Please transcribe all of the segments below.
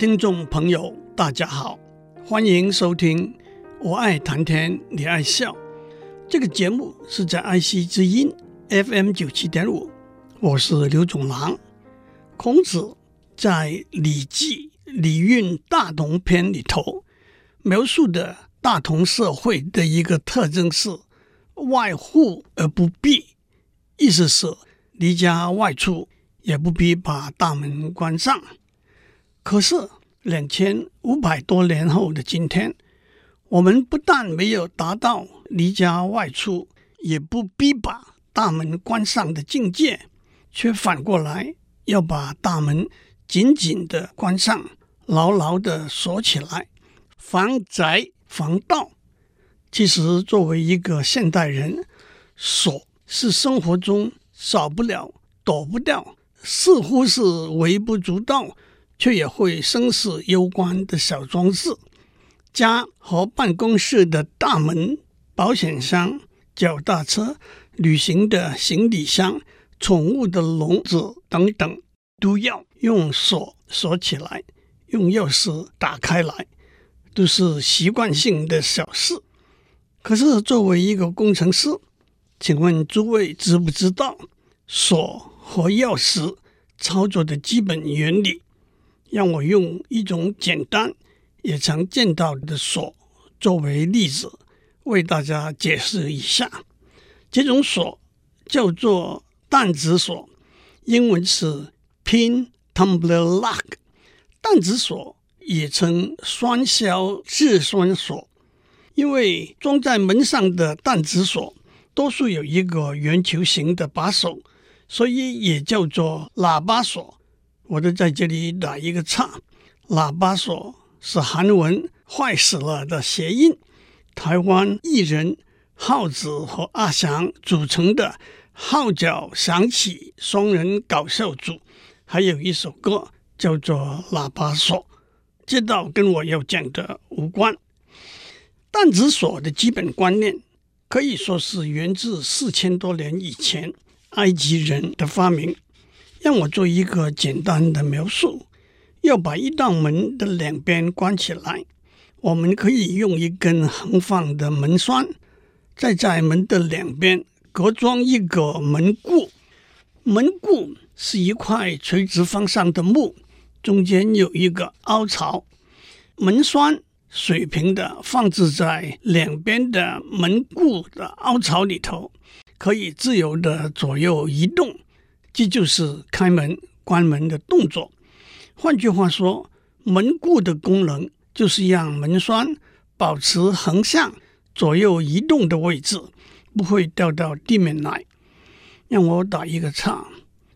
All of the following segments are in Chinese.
听众朋友，大家好，欢迎收听《我爱谈天，你爱笑》这个节目是在爱惜之音 FM 九七点五，我是刘总郎。孔子在《礼记·礼运大同篇》里头描述的大同社会的一个特征是外户而不闭，意思是离家外出也不必把大门关上。可是两千五百多年后的今天，我们不但没有达到离家外出也不必把大门关上的境界，却反过来要把大门紧紧的关上，牢牢的锁起来，防宅防盗。其实，作为一个现代人，锁是生活中少不了、躲不掉，似乎是微不足道。却也会生死攸关的小装置，家和办公室的大门、保险箱、脚踏车、旅行的行李箱、宠物的笼子等等，都要用锁锁起来，用钥匙打开来，都是习惯性的小事。可是作为一个工程师，请问诸位知不知道锁和钥匙操作的基本原理？让我用一种简单也常见到的锁作为例子，为大家解释一下。这种锁叫做弹子锁，英文是 Pin Tumbler Lock。弹子锁也称双销质栓锁，因为装在门上的弹子锁多数有一个圆球形的把手，所以也叫做喇叭锁。我都在这里打一个岔，喇叭锁是韩文“坏死了”的谐音。台湾艺人浩子和阿翔组成的号角响起双人搞笑组，还有一首歌叫做《喇叭锁》，这倒跟我要讲的无关。弹子锁的基本观念可以说是源自四千多年以前埃及人的发明。让我做一个简单的描述：要把一道门的两边关起来，我们可以用一根横放的门栓，再在门的两边各装一个门固。门固是一块垂直方向的木，中间有一个凹槽，门栓水平的放置在两边的门固的凹槽里头，可以自由的左右移动。这就是开门、关门的动作。换句话说，门固的功能就是让门栓保持横向左右移动的位置，不会掉到地面来。让我打一个叉，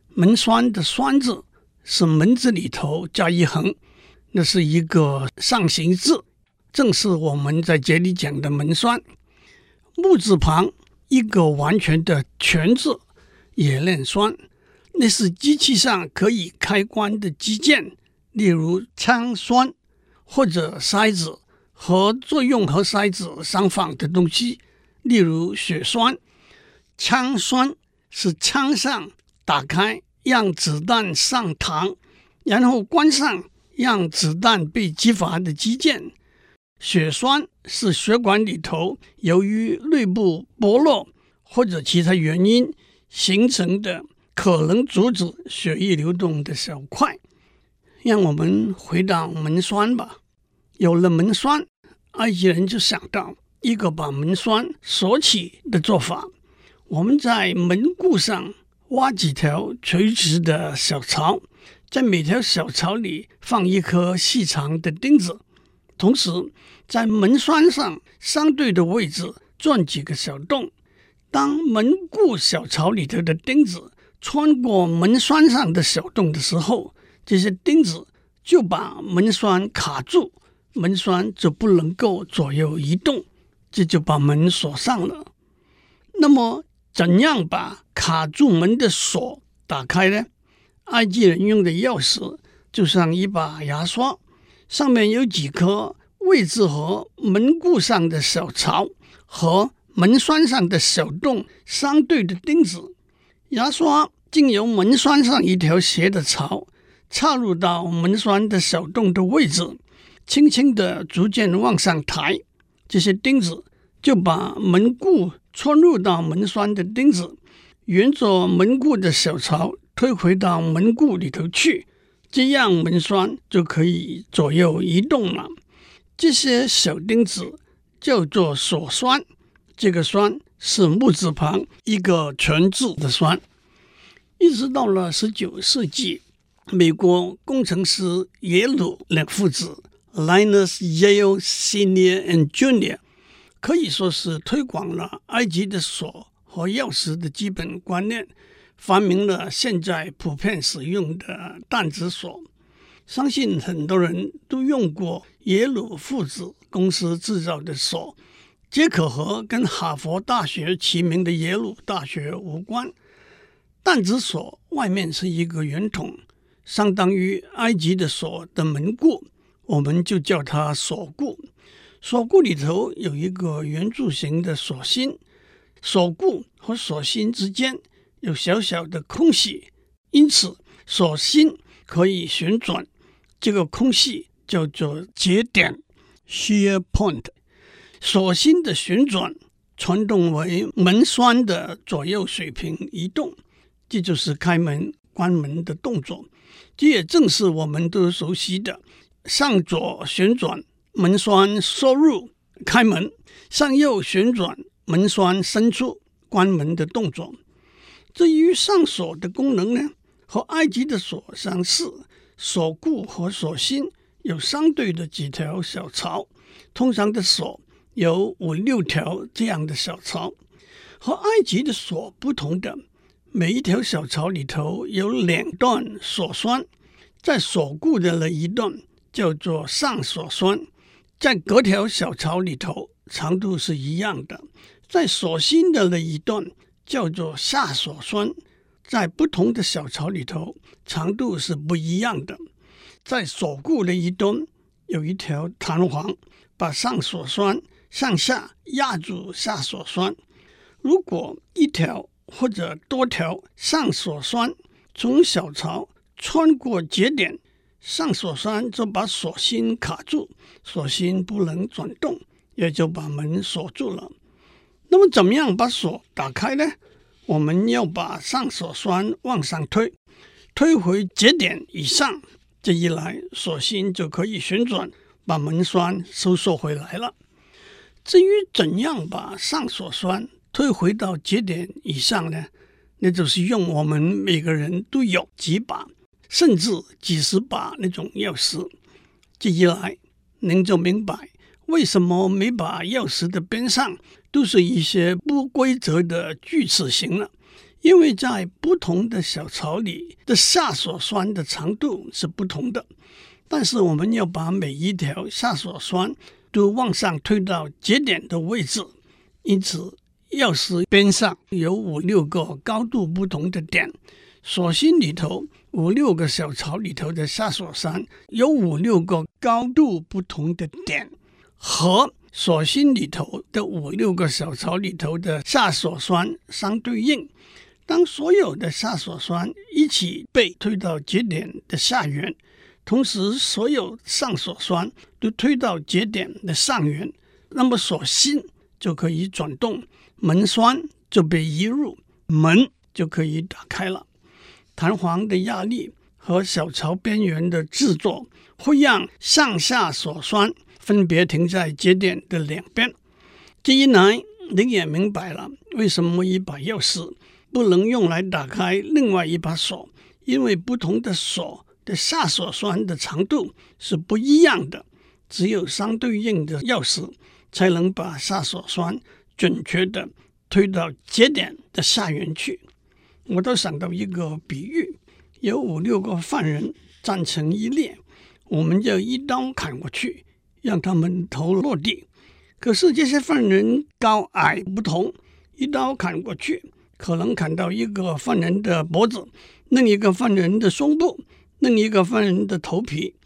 门栓的“栓”字是门字里头加一横，那是一个上形字，正是我们在这里讲的门栓。木字旁一个完全的“全”字，也念栓。这是机器上可以开关的机件，例如枪栓或者塞子和作用和塞子相仿的东西，例如血栓。枪栓是枪上打开让子弹上膛，然后关上让子弹被击发的机件。血栓是血管里头由于内部剥落或者其他原因形成的。可能阻止血液流动的小块。让我们回到门栓吧。有了门栓，埃及人就想到一个把门栓锁起的做法。我们在门固上挖几条垂直的小槽，在每条小槽里放一颗细长的钉子，同时在门栓上相对的位置钻几个小洞。当门固小槽里头的钉子穿过门栓上的小洞的时候，这些钉子就把门栓卡住，门栓就不能够左右移动，这就把门锁上了。那么，怎样把卡住门的锁打开呢？埃及人用的钥匙就像一把牙刷，上面有几颗位置和门固上的小槽和门栓上的小洞相对的钉子。牙刷经由门栓上一条斜的槽，插入到门栓的小洞的位置，轻轻地逐渐往上抬，这些钉子就把门固穿入到门栓的钉子，沿着门固的小槽推回到门固里头去，这样门栓就可以左右移动了。这些小钉子叫做锁栓，这个栓是木字旁一个全字的栓。一直到了十九世纪，美国工程师耶鲁两父子 （Linus Yale Senior and Junior） 可以说是推广了埃及的锁和钥匙的基本观念，发明了现在普遍使用的弹子锁。相信很多人都用过耶鲁父子公司制造的锁，皆可和跟哈佛大学齐名的耶鲁大学无关。弹子锁外面是一个圆筒，相当于埃及的锁的门固，我们就叫它锁固。锁固里头有一个圆柱形的锁芯，锁固和锁芯之间有小小的空隙，因此锁芯可以旋转。这个空隙叫做节点 （shear point）。锁芯的旋转传动为门栓的左右水平移动。这就是开门、关门的动作，这也正是我们都熟悉的上左旋转门栓收入开门，上右旋转门栓伸出关门的动作。至于上锁的功能呢，和埃及的锁相似，锁固和锁芯有相对的几条小槽，通常的锁有五六条这样的小槽，和埃及的锁不同的。每一条小槽里头有两段锁栓，在锁固的那一段叫做上锁栓，在隔条小槽里头长度是一样的；在锁芯的那一段叫做下锁栓，在不同的小槽里头长度是不一样的。在锁固的一端有一条弹簧，把上锁栓向下压住下锁栓。如果一条或者多条上锁栓从小槽穿过节点，上锁栓就把锁芯卡住，锁芯不能转动，也就把门锁住了。那么，怎么样把锁打开呢？我们要把上锁栓往上推，推回节点以上，这一来锁芯就可以旋转，把门栓收缩回来了。至于怎样把上锁栓推回到节点以上呢，那就是用我们每个人都有几把，甚至几十把那种钥匙。这一来，您就明白为什么每把钥匙的边上都是一些不规则的锯齿形了。因为在不同的小槽里的下锁栓的长度是不同的，但是我们要把每一条下锁栓都往上推到节点的位置，因此。钥匙边上有五六个高度不同的点，锁芯里头五六个小槽里头的下锁栓有五六个高度不同的点，和锁芯里头的五六个小槽里头的下锁栓相对应。当所有的下锁栓一起被推到节点的下缘，同时所有上锁栓都推到节点的上缘，那么锁芯就可以转动。门栓就被移入，门就可以打开了。弹簧的压力和小槽边缘的制作，会让上下锁栓分别停在节点的两边。这一来，你也明白了为什么一把钥匙不能用来打开另外一把锁，因为不同的锁的下锁栓的长度是不一样的。只有相对应的钥匙才能把下锁栓。准确地推到节点的下缘去。我倒想到一个比喻：有五六个犯人站成一列，我们就一刀砍过去，让他们头落地。可是这些犯人高矮不同，一刀砍过去，可能砍到一个犯人的脖子，另一个犯人的胸部，另一个犯人的头皮。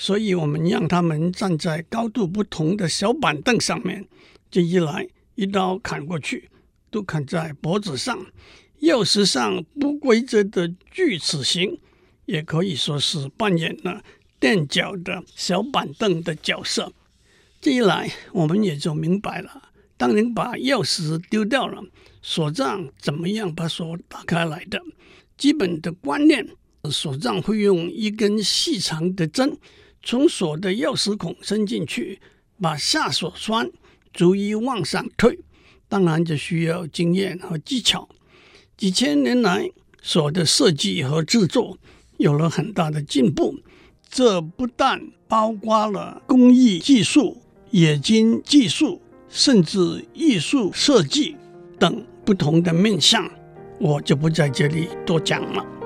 所以我们让他们站在高度不同的小板凳上面，这一来。一刀砍过去，都砍在脖子上。钥匙上不规则的锯齿形，也可以说是扮演了垫脚的小板凳的角色。这一来，我们也就明白了：当您把钥匙丢掉了，锁匠怎么样把锁打开来的？基本的观念，锁匠会用一根细长的针从锁的钥匙孔伸进去，把下锁栓逐一往上推。当然，这需要经验和技巧。几千年来，锁的设计和制作有了很大的进步。这不但包括了工艺技术、冶金技术，甚至艺术设计等不同的面向，我就不在这里多讲了。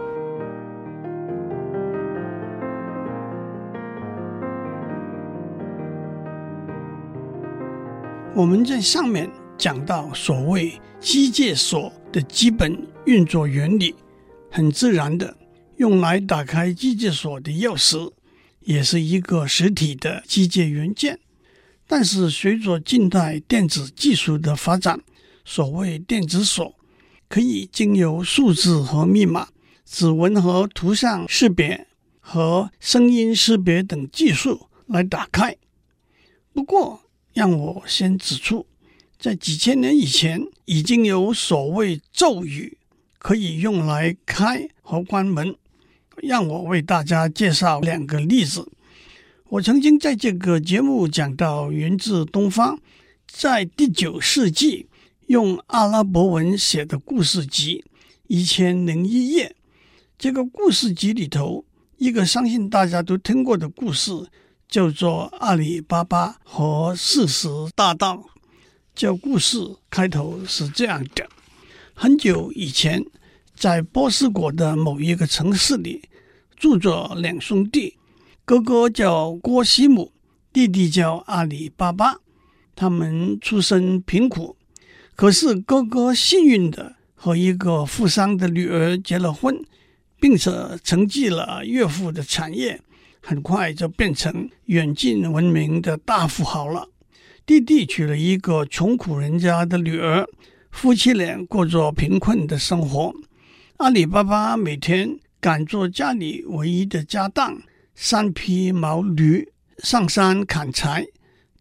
我们在上面讲到所谓机械锁的基本运作原理，很自然的。用来打开机械锁的钥匙，也是一个实体的机械元件。但是，随着近代电子技术的发展，所谓电子锁可以经由数字和密码、指纹和图像识别和声音识别等技术来打开。不过，让我先指出，在几千年以前，已经有所谓咒语可以用来开和关门。让我为大家介绍两个例子。我曾经在这个节目讲到，源自东方，在第九世纪用阿拉伯文写的故事集《一千零一夜》。这个故事集里头，一个相信大家都听过的故事，叫做《阿里巴巴和四十大盗》。这故事开头是这样的：很久以前。在波斯国的某一个城市里，住着两兄弟，哥哥叫郭西姆，弟弟叫阿里巴巴。他们出身贫苦，可是哥哥幸运地和一个富商的女儿结了婚，并且承继了岳父的产业，很快就变成远近闻名的大富豪了。弟弟娶了一个穷苦人家的女儿，夫妻俩过着贫困的生活。阿里巴巴每天赶着家里唯一的家当三匹毛驴上山砍柴，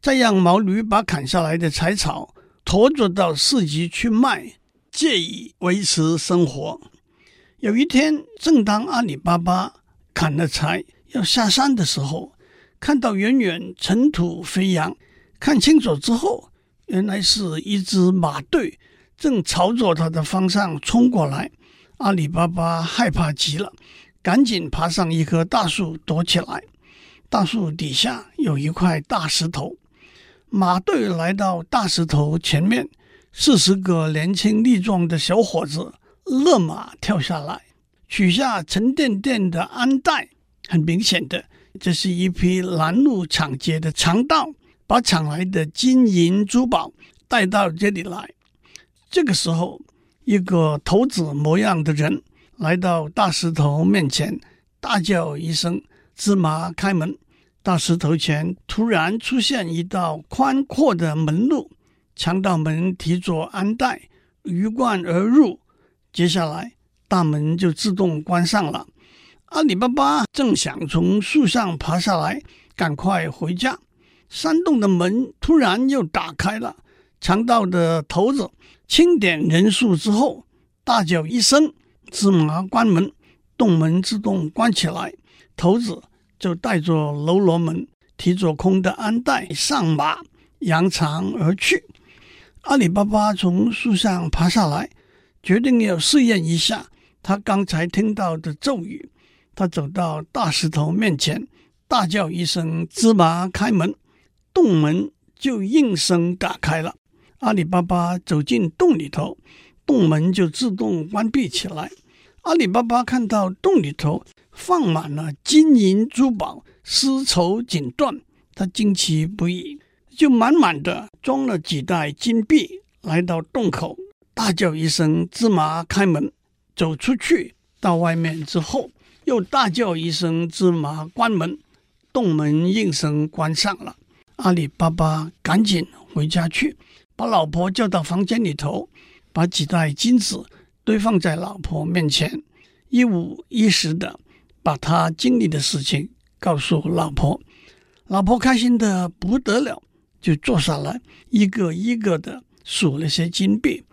再让毛驴把砍下来的柴草驮着到市集去卖，借以维持生活。有一天，正当阿里巴巴砍了柴要下山的时候，看到远远尘土飞扬，看清楚之后，原来是一支马队正朝着他的方向冲过来。阿里巴巴害怕极了，赶紧爬上一棵大树躲起来。大树底下有一块大石头，马队来到大石头前面，四十个年轻力壮的小伙子勒马跳下来，取下沉甸甸的鞍袋。很明显的，这是一批拦路抢劫的强盗，把抢来的金银珠宝带到这里来。这个时候。一个头子模样的人来到大石头面前，大叫一声：“芝麻开门！”大石头前突然出现一道宽阔的门路，强盗们提着鞍袋鱼贯而入。接下来，大门就自动关上了。阿里巴巴正想从树上爬下来，赶快回家，山洞的门突然又打开了。强盗的头子清点人数之后，大叫一声：“芝麻关门！”洞门自动关起来，头子就带着喽啰们，提着空的鞍袋上马，扬长而去。阿里巴巴从树上爬下来，决定要试验一下他刚才听到的咒语。他走到大石头面前，大叫一声：“芝麻开门！”洞门就应声打开了。阿里巴巴走进洞里头，洞门就自动关闭起来。阿里巴巴看到洞里头放满了金银珠宝、丝绸锦缎，他惊奇不已，就满满的装了几袋金币，来到洞口，大叫一声：“芝麻开门！”走出去到外面之后，又大叫一声：“芝麻关门！”洞门应声关上了。阿里巴巴赶紧回家去。把老婆叫到房间里头，把几袋金子堆放在老婆面前，一五一十的把他经历的事情告诉老婆，老婆开心的不得了，就坐下来一个一个的数那些金币。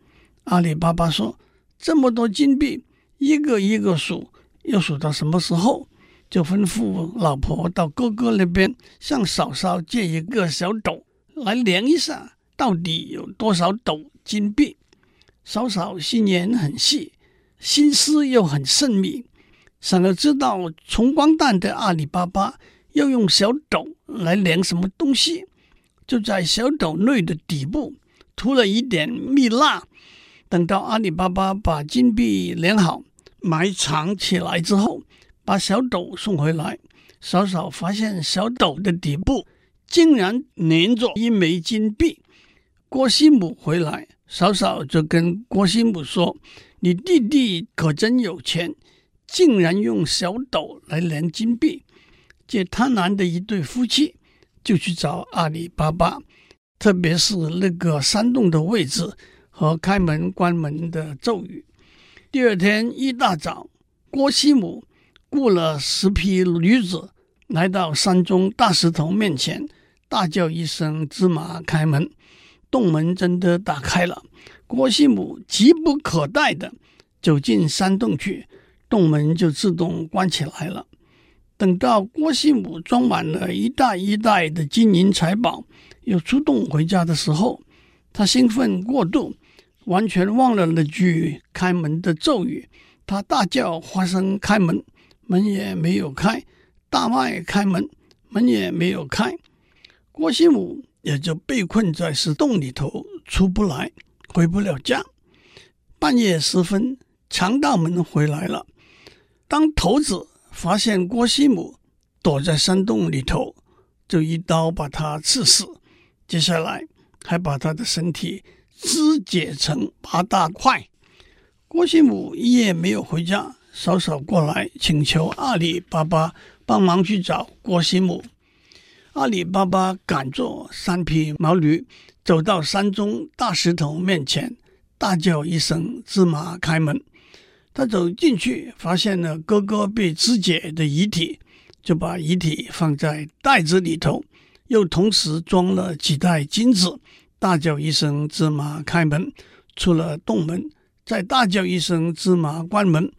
阿里巴巴说：“这么多金币，一个一个数，要数到什么时候？”就吩咐老婆到哥哥那边向嫂嫂借一个小斗来量一下，到底有多少斗金币。嫂嫂心眼很细，心思又很慎密。想要知道穷光蛋的阿里巴巴要用小斗来量什么东西，就在小斗内的底部涂了一点蜜蜡。等到阿里巴巴把金币量好埋藏起来之后，把小斗送回来，嫂嫂发现小斗的底部竟然粘着一枚金币。郭西姆回来，嫂嫂就跟郭西姆说：“你弟弟可真有钱。”竟然用小斗来量金币，这贪婪的一对夫妻就去找阿里巴巴，特别是那个山洞的位置和开门关门的咒语。第二天一大早，郭西姆雇了十匹驴子来到山中大石头面前，大叫一声：“芝麻开门！”洞门真的打开了。郭西姆急不可待地走进山洞去。洞门就自动关起来了。等到郭西姆装满了一袋一袋的金银财宝，又出洞回家的时候，他兴奋过度，完全忘了那句开门的咒语。他大叫：“花生开门！”门也没有开；大麦开门，门也没有开。郭西姆也就被困在石洞里头，出不来，回不了家。半夜时分，强盗们回来了。当头子发现郭西姆躲在山洞里头，就一刀把他刺死。接下来还把他的身体肢解成八大块。郭西姆一夜没有回家，嫂嫂过来请求阿里巴巴帮忙去找郭西姆。阿里巴巴赶着三匹毛驴，走到山中大石头面前，大叫一声：“芝麻开门！”他走进去，发现了哥哥被肢解的遗体，就把遗体放在袋子里头，又同时装了几袋金子，大叫一声“芝麻开门”，出了洞门，再大叫一声“芝麻关门”，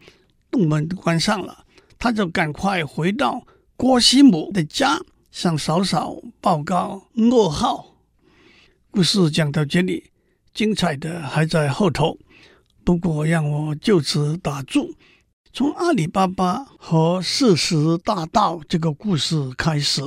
洞门关上了。他就赶快回到郭西姆的家，向嫂嫂报告噩耗。故事讲到这里，精彩的还在后头。不过，让我就此打住。从阿里巴巴和四十大盗这个故事开始，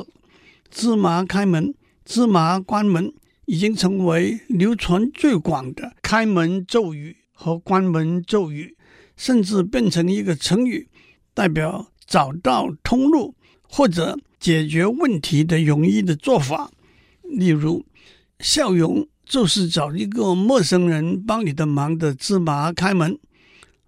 芝麻开门，芝麻关门，已经成为流传最广的开门咒语和关门咒语，甚至变成一个成语，代表找到通路或者解决问题的容易的做法。例如，笑容。就是找一个陌生人帮你的忙的芝麻开门，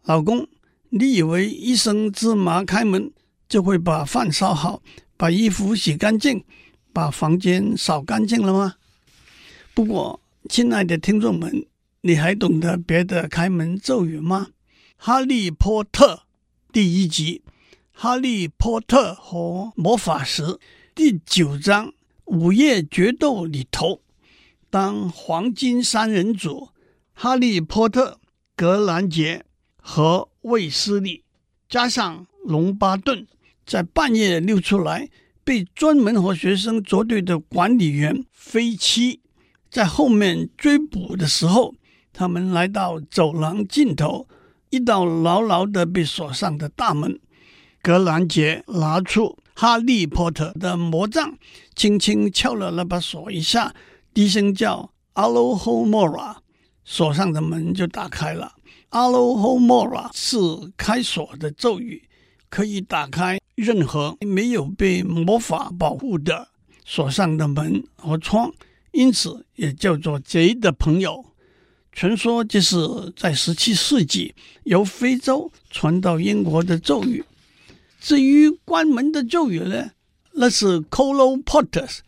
老公，你以为一声芝麻开门就会把饭烧好，把衣服洗干净，把房间扫干净了吗？不过，亲爱的听众们，你还懂得别的开门咒语吗？哈利波特第一集，哈利波特和魔法石第九章午夜决斗里头。当黄金三人组哈利波特、格兰杰和卫斯理加上龙巴顿在半夜溜出来，被专门和学生作对的管理员菲奇在后面追捕的时候，他们来到走廊尽头一道牢牢的被锁上的大门。格兰杰拿出哈利波特的魔杖，轻轻敲了那把锁一下。低声叫 Alohomora，锁上的门就打开了。Alohomora 是开锁的咒语，可以打开任何没有被魔法保护的锁上的门和窗，因此也叫做贼的朋友。传说这是在十七世纪由非洲传到英国的咒语。至于关门的咒语呢，那是 Coloportus。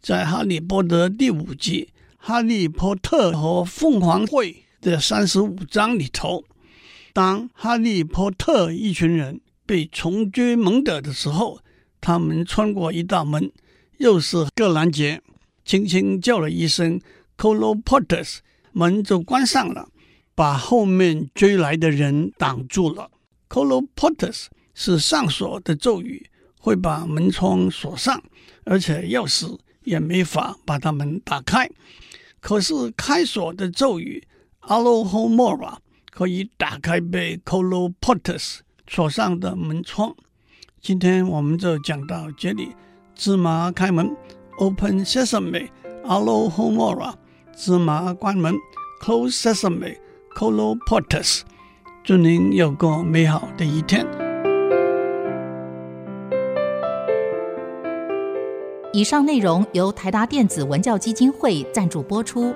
在《哈利波特》第五集《哈利波特和凤凰会》的三十五章里头，当哈利波特一群人被从追猛打的时候，他们穿过一道门，又是个拦截，轻轻叫了一声 “Colloportus”，门就关上了，把后面追来的人挡住了。“Colloportus” 是上锁的咒语，会把门窗锁上，而且钥匙也没法把它们打开。可是开锁的咒语 “Allohomora” 可以打开被 “Colloportus” 锁上的门窗。今天我们就讲到这里。芝麻开门，Open Sesame，Alohomora。芝麻关门，Close Sesame，Colloportus。祝您有个美好的一天。以上内容由台达电子文教基金会赞助播出。